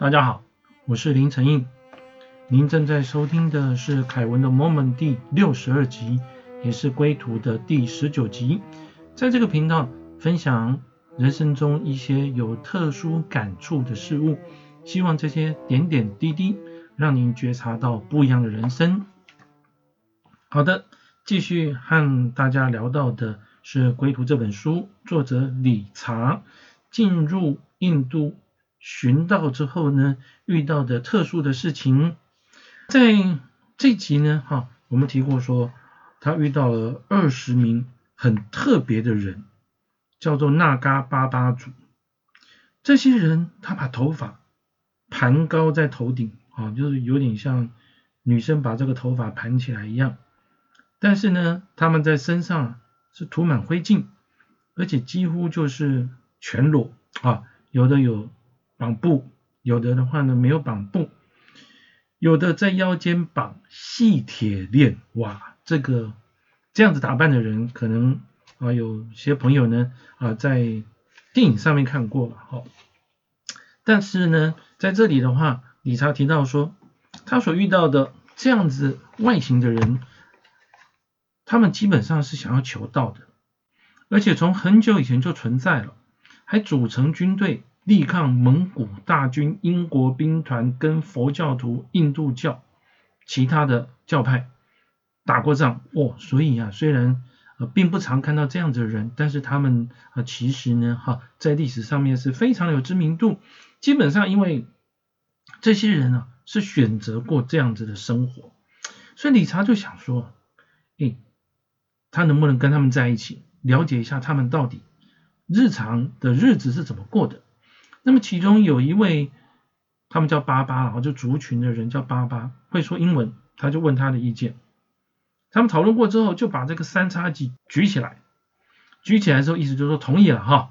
大家好，我是林承印。您正在收听的是凯文的 Moment 第六十二集，也是归途的第十九集。在这个频道分享人生中一些有特殊感触的事物，希望这些点点滴滴让您觉察到不一样的人生。好的，继续和大家聊到的是《归途》这本书，作者理查进入印度。寻道之后呢，遇到的特殊的事情，在这集呢，哈，我们提过说，他遇到了二十名很特别的人，叫做那嘎巴巴族。这些人他把头发盘高在头顶，啊，就是有点像女生把这个头发盘起来一样。但是呢，他们在身上是涂满灰烬，而且几乎就是全裸，啊，有的有。绑布，有的的话呢没有绑布，有的在腰间绑细铁链，哇，这个这样子打扮的人，可能啊有些朋友呢啊在电影上面看过了，哈。但是呢，在这里的话，理查提到说，他所遇到的这样子外形的人，他们基本上是想要求道的，而且从很久以前就存在了，还组成军队。力抗蒙古大军、英国兵团跟佛教徒、印度教其他的教派打过仗哦，所以啊，虽然呃并不常看到这样子的人，但是他们啊其实呢哈在历史上面是非常有知名度。基本上因为这些人啊是选择过这样子的生活，所以理查就想说，诶，他能不能跟他们在一起，了解一下他们到底日常的日子是怎么过的？那么其中有一位，他们叫巴巴，然后就族群的人叫巴巴，会说英文，他就问他的意见。他们讨论过之后，就把这个三叉戟举起来，举起来之后，意思就是说同意了哈。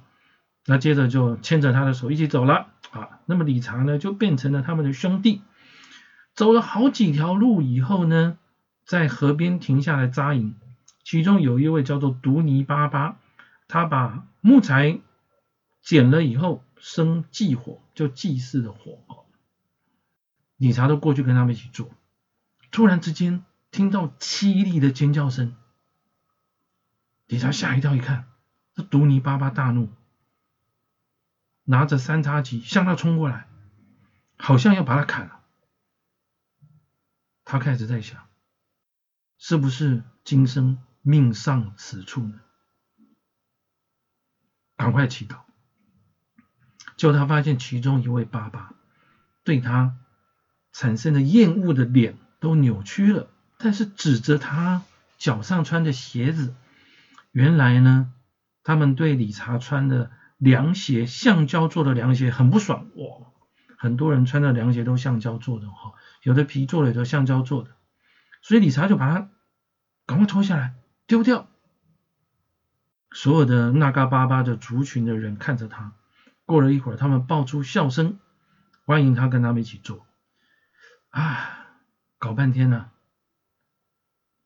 那接着就牵着他的手一起走了啊。那么理查呢，就变成了他们的兄弟。走了好几条路以后呢，在河边停下来扎营。其中有一位叫做独尼巴巴，他把木材捡了以后。生祭火，就祭祀的火。理查都过去跟他们一起做，突然之间听到凄厉的尖叫声，理查吓一跳，一看，这毒尼巴巴大怒，拿着三叉戟向他冲过来，好像要把他砍了。他开始在想，是不是今生命丧此处呢？赶快祈祷。就他发现其中一位爸爸对他产生的厌恶的脸都扭曲了，但是指着他脚上穿的鞋子，原来呢，他们对理查穿的凉鞋，橡胶做的凉鞋很不爽哇！很多人穿的凉鞋都橡胶做的哈，有的皮做的，有的橡胶做的，所以理查就把它赶快脱下来丢掉。所有的那嘎巴巴的族群的人看着他。过了一会儿，他们爆出笑声，欢迎他跟他们一起做。啊，搞半天呢。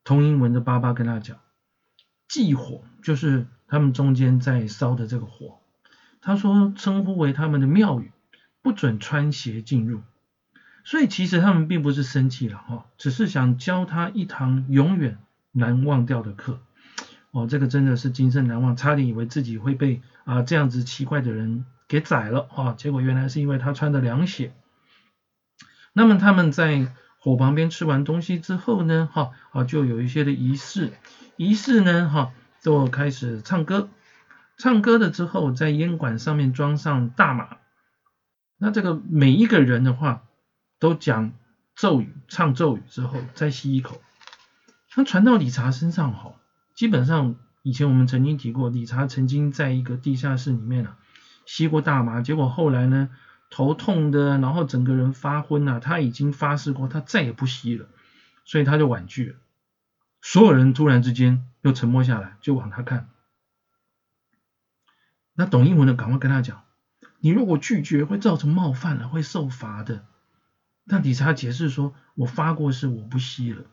同英文的爸爸跟他讲，祭火就是他们中间在烧的这个火。他说称呼为他们的庙宇，不准穿鞋进入。所以其实他们并不是生气了哈，只是想教他一堂永远难忘掉的课。哦，这个真的是今生难忘，差点以为自己会被啊这样子奇怪的人。给宰了啊！结果原来是因为他穿的凉鞋。那么他们在火旁边吃完东西之后呢，哈啊就有一些的仪式，仪式呢，哈就开始唱歌，唱歌了之后，在烟管上面装上大麻。那这个每一个人的话都讲咒语，唱咒语之后再吸一口。那传到理查身上，哈，基本上以前我们曾经提过，理查曾经在一个地下室里面啊。吸过大麻，结果后来呢，头痛的，然后整个人发昏了。他已经发誓过，他再也不吸了，所以他就婉拒了。所有人突然之间又沉默下来，就往他看。那董英文呢赶快跟他讲：“你如果拒绝，会造成冒犯了，会受罚的。”那理查解释说：“我发过誓，我不吸了。”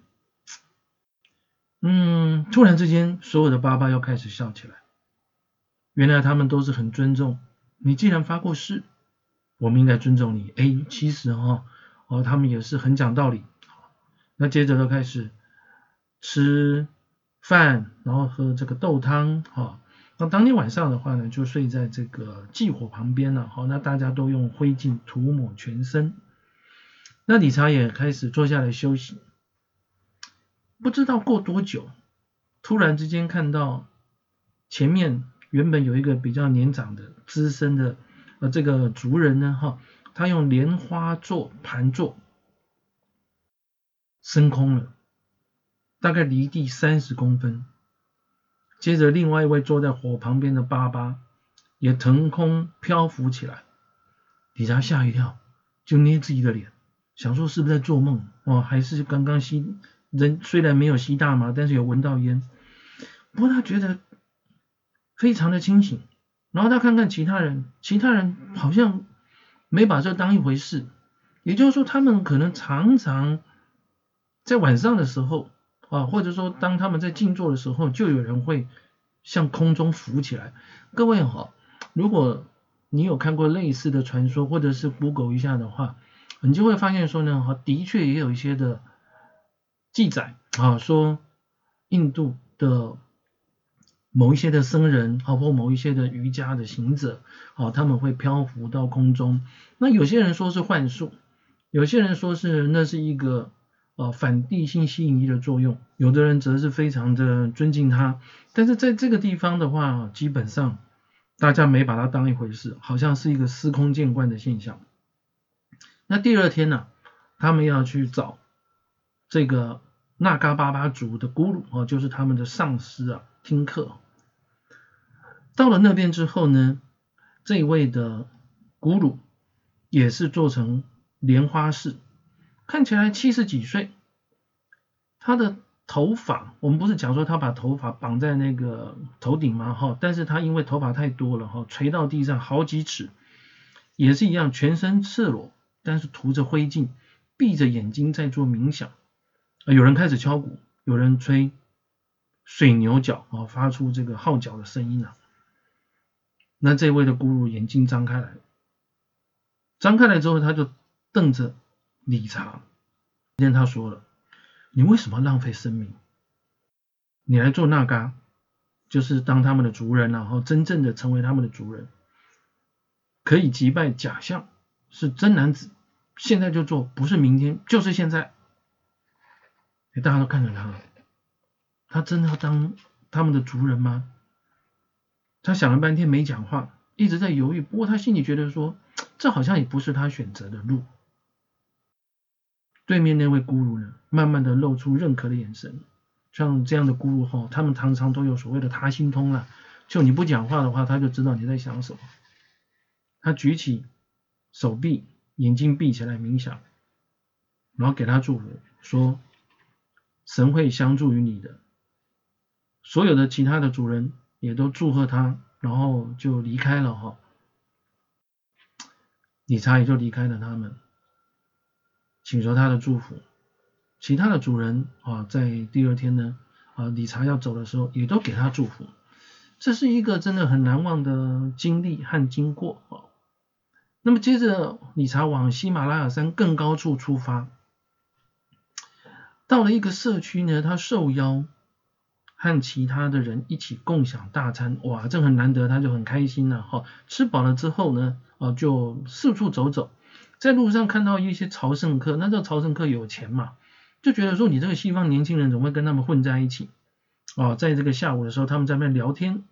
嗯，突然之间，所有的爸爸又开始笑起来。原来他们都是很尊重。你既然发过誓，我们应该尊重你。哎，其实哈，哦，他们也是很讲道理。那接着就开始吃饭，然后喝这个豆汤，哈。那当天晚上的话呢，就睡在这个祭火旁边了，好，那大家都用灰烬涂抹全身。那理查也开始坐下来休息。不知道过多久，突然之间看到前面原本有一个比较年长的资深的呃这个族人呢，哈，他用莲花座盘坐升空了，大概离地三十公分。接着，另外一位坐在火旁边的巴巴也腾空漂浮起来，李查吓一跳，就捏自己的脸，想说是不是在做梦哦，还是刚刚吸人虽然没有吸大麻，但是有闻到烟，不过他觉得非常的清醒。然后他看看其他人，其他人好像没把这当一回事，也就是说，他们可能常常在晚上的时候。啊，或者说当他们在静坐的时候，就有人会向空中浮起来。各位好，如果你有看过类似的传说，或者是 Google 一下的话，你就会发现说呢，哈，的确也有一些的记载啊，说印度的某一些的僧人，啊，或某一些的瑜伽的行者，啊，他们会漂浮到空中。那有些人说是幻术，有些人说是那是一个。呃，反地心吸引力的作用，有的人则是非常的尊敬他，但是在这个地方的话，基本上大家没把它当一回事，好像是一个司空见惯的现象。那第二天呢，他们要去找这个纳嘎巴巴族的咕噜啊，就是他们的上司啊，听课。到了那边之后呢，这位的咕噜也是做成莲花式。看起来七十几岁，他的头发，我们不是讲说他把头发绑在那个头顶吗？哈，但是他因为头发太多了，哈，垂到地上好几尺，也是一样，全身赤裸，但是涂着灰烬，闭着眼睛在做冥想。有人开始敲鼓，有人吹水牛角，啊，发出这个号角的声音啊。那这位的咕噜眼睛张开来，张开来之后，他就瞪着。理查，今天他说了，你为什么浪费生命？你来做那嘎，就是当他们的族人，然后真正的成为他们的族人，可以击败假象，是真男子。现在就做，不是明天，就是现在。大家都看着他了，他真的要当他们的族人吗？他想了半天没讲话，一直在犹豫。不过他心里觉得说，这好像也不是他选择的路。对面那位咕噜呢，慢慢的露出认可的眼神。像这样的咕噜哈，他们常常都有所谓的他心通了，就你不讲话的话，他就知道你在想什么。他举起手臂，眼睛闭起来冥想，然后给他祝福，说神会相助于你的。所有的其他的主人也都祝贺他，然后就离开了哈。理查也就离开了他们。请求他的祝福，其他的主人啊，在第二天呢，啊，理查要走的时候，也都给他祝福。这是一个真的很难忘的经历和经过啊。那么接着，理查往喜马拉雅山更高处出发，到了一个社区呢，他受邀和其他的人一起共享大餐，哇，这很难得，他就很开心了哈。吃饱了之后呢，啊，就四处走走。在路上看到一些朝圣客，那这朝圣客有钱嘛，就觉得说你这个西方年轻人怎么会跟他们混在一起？哦，在这个下午的时候，他们在那聊天。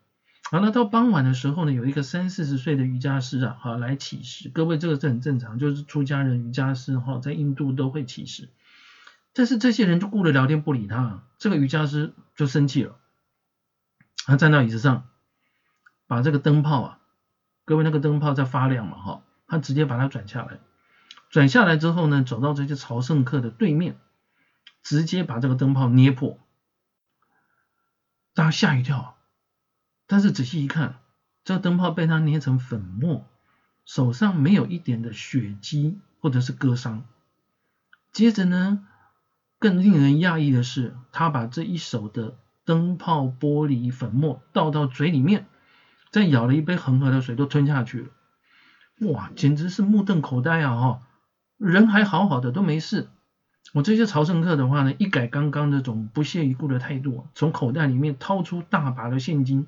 好，那到傍晚的时候呢，有一个三四十岁的瑜伽师啊，好来起誓。各位这个是很正常，就是出家人瑜伽师哈，在印度都会起誓。但是这些人就顾着聊天不理他，这个瑜伽师就生气了，他站到椅子上，把这个灯泡啊，各位那个灯泡在发亮嘛哈，他直接把它转下来。转下来之后呢，走到这些朝圣客的对面，直接把这个灯泡捏破，大家吓一跳。但是仔细一看，这个灯泡被他捏成粉末，手上没有一点的血迹或者是割伤。接着呢，更令人讶异的是，他把这一手的灯泡玻璃粉末倒到嘴里面，再舀了一杯恒河的水都吞下去了。哇，简直是目瞪口呆啊！哈，人还好好的都没事。我这些朝圣客的话呢，一改刚刚那种不屑一顾的态度，从口袋里面掏出大把的现金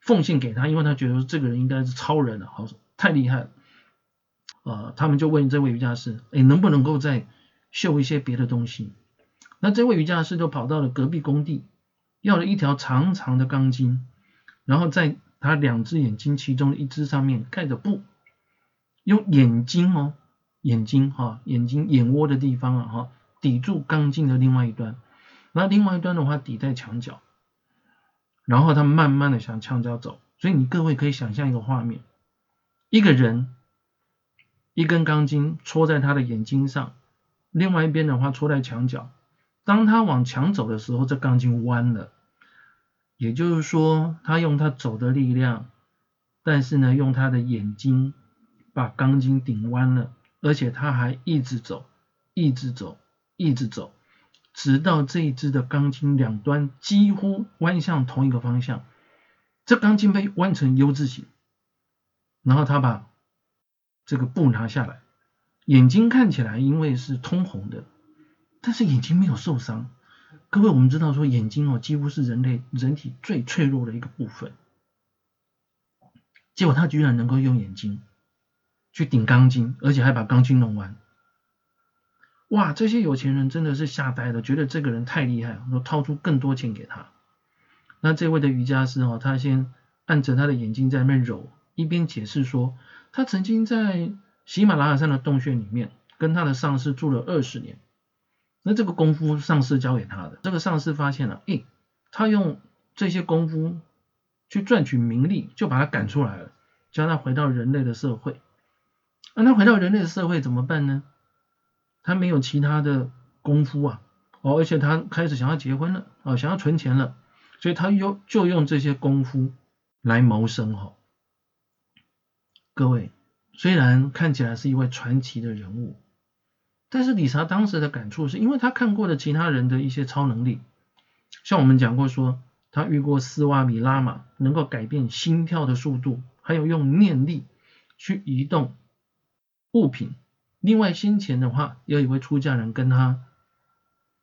奉献给他，因为他觉得这个人应该是超人了，好，太厉害了。呃，他们就问这位瑜伽师，哎，能不能够再秀一些别的东西？那这位瑜伽师就跑到了隔壁工地，要了一条长长的钢筋，然后在他两只眼睛其中一只上面盖着布，用眼睛哦，眼睛哈，眼睛眼窝的地方啊哈。抵住钢筋的另外一端，那另外一端的话抵在墙角，然后他慢慢的向墙角走，所以你各位可以想象一个画面：一个人一根钢筋戳在他的眼睛上，另外一边的话戳在墙角。当他往墙走的时候，这钢筋弯了，也就是说他用他走的力量，但是呢用他的眼睛把钢筋顶弯了，而且他还一直走，一直走。一直走，直到这一支的钢筋两端几乎弯向同一个方向，这钢筋被弯成 U 字形，然后他把这个布拿下来，眼睛看起来因为是通红的，但是眼睛没有受伤。各位，我们知道说眼睛哦，几乎是人类人体最脆弱的一个部分，结果他居然能够用眼睛去顶钢筋，而且还把钢筋弄弯。哇，这些有钱人真的是吓呆了，觉得这个人太厉害了，说掏出更多钱给他。那这位的瑜伽师哦，他先按着他的眼睛在那边揉，一边解释说，他曾经在喜马拉雅山的洞穴里面跟他的上司住了二十年。那这个功夫上司教给他的，这个上司发现了，诶，他用这些功夫去赚取名利，就把他赶出来了，叫他回到人类的社会。那他回到人类的社会怎么办呢？他没有其他的功夫啊，哦，而且他开始想要结婚了，哦，想要存钱了，所以他用就用这些功夫来谋生哈。各位，虽然看起来是一位传奇的人物，但是理查当时的感触是因为他看过了其他人的一些超能力，像我们讲过说，他遇过斯瓦米拉玛，能够改变心跳的速度，还有用念力去移动物品。另外，先前的话，有一位出家人跟他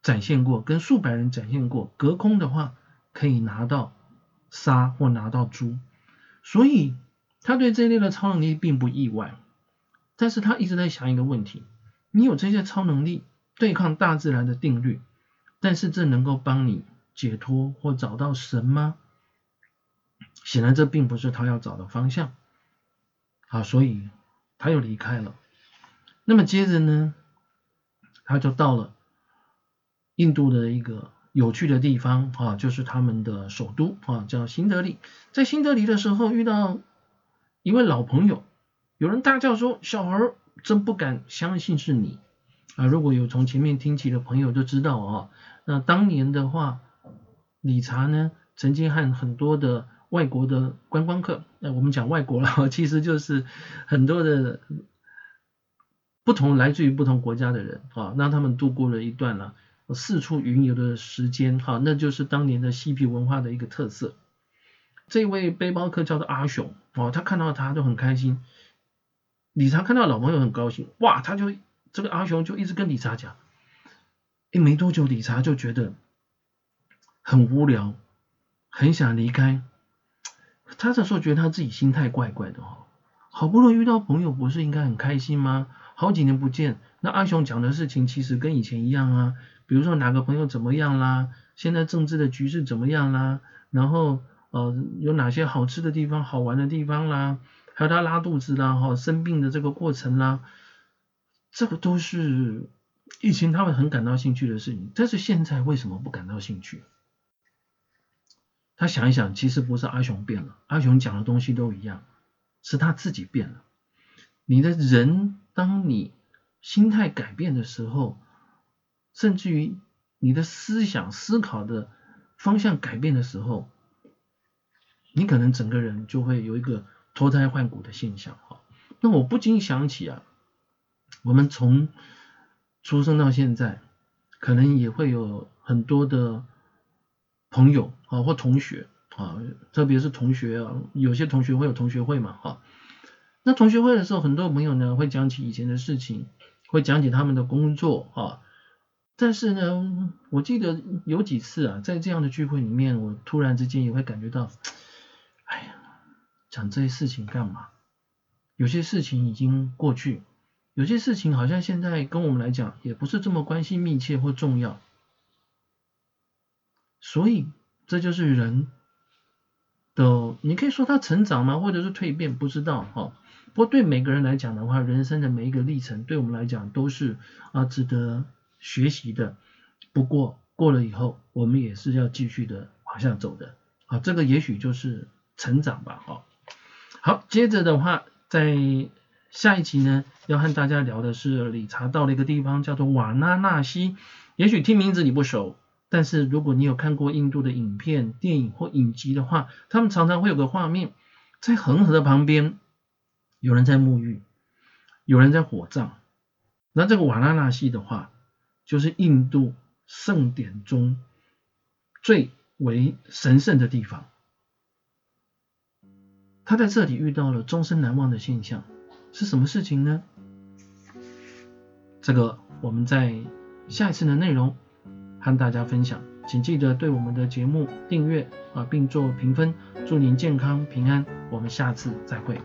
展现过，跟数百人展现过，隔空的话可以拿到沙或拿到猪，所以他对这一类的超能力并不意外。但是他一直在想一个问题：你有这些超能力对抗大自然的定律，但是这能够帮你解脱或找到神吗？显然这并不是他要找的方向。好，所以他又离开了。那么接着呢，他就到了印度的一个有趣的地方啊，就是他们的首都啊，叫新德里。在新德里的时候，遇到一位老朋友，有人大叫说：“小孩真不敢相信是你啊！”如果有从前面听起的朋友就知道啊，那当年的话，理查呢曾经和很多的外国的观光客，那我们讲外国了，其实就是很多的。不同来自于不同国家的人啊，让他们度过了一段呢四处云游的时间哈，那就是当年的嬉皮文化的一个特色。这位背包客叫做阿雄哦，他看到他就很开心。理查看到老朋友很高兴，哇，他就这个阿雄就一直跟理查讲，哎，没多久理查就觉得很无聊，很想离开。他这时候觉得他自己心态怪怪的哈，好不容易遇到朋友，不是应该很开心吗？好几年不见，那阿雄讲的事情其实跟以前一样啊。比如说哪个朋友怎么样啦，现在政治的局势怎么样啦，然后呃有哪些好吃的地方、好玩的地方啦，还有他拉肚子啦、哈生病的这个过程啦，这个都是以前他们很感到兴趣的事情。但是现在为什么不感到兴趣？他想一想，其实不是阿雄变了，阿雄讲的东西都一样，是他自己变了。你的人。当你心态改变的时候，甚至于你的思想思考的方向改变的时候，你可能整个人就会有一个脱胎换骨的现象。哈，那我不禁想起啊，我们从出生到现在，可能也会有很多的朋友啊或同学啊，特别是同学啊，有些同学会有同学会嘛，哈。那同学会的时候，很多朋友呢会讲起以前的事情，会讲起他们的工作啊。但是呢，我记得有几次啊，在这样的聚会里面，我突然之间也会感觉到，讲这些事情干嘛？有些事情已经过去，有些事情好像现在跟我们来讲也不是这么关系密切或重要。所以这就是人的，你可以说他成长吗？或者是蜕变？不知道哈。不过对每个人来讲的话，人生的每一个历程，对我们来讲都是啊值得学习的。不过过了以后，我们也是要继续的往下走的。好，这个也许就是成长吧。哈，好，接着的话，在下一集呢，要和大家聊的是理查到了一个地方，叫做瓦拉纳西。也许听名字你不熟，但是如果你有看过印度的影片、电影或影集的话，他们常常会有个画面，在恒河的旁边。有人在沐浴，有人在火葬。那这个瓦拉纳西的话，就是印度盛典中最为神圣的地方。他在这里遇到了终身难忘的现象，是什么事情呢？这个我们在下一次的内容和大家分享。请记得对我们的节目订阅啊，并做评分。祝您健康平安，我们下次再会。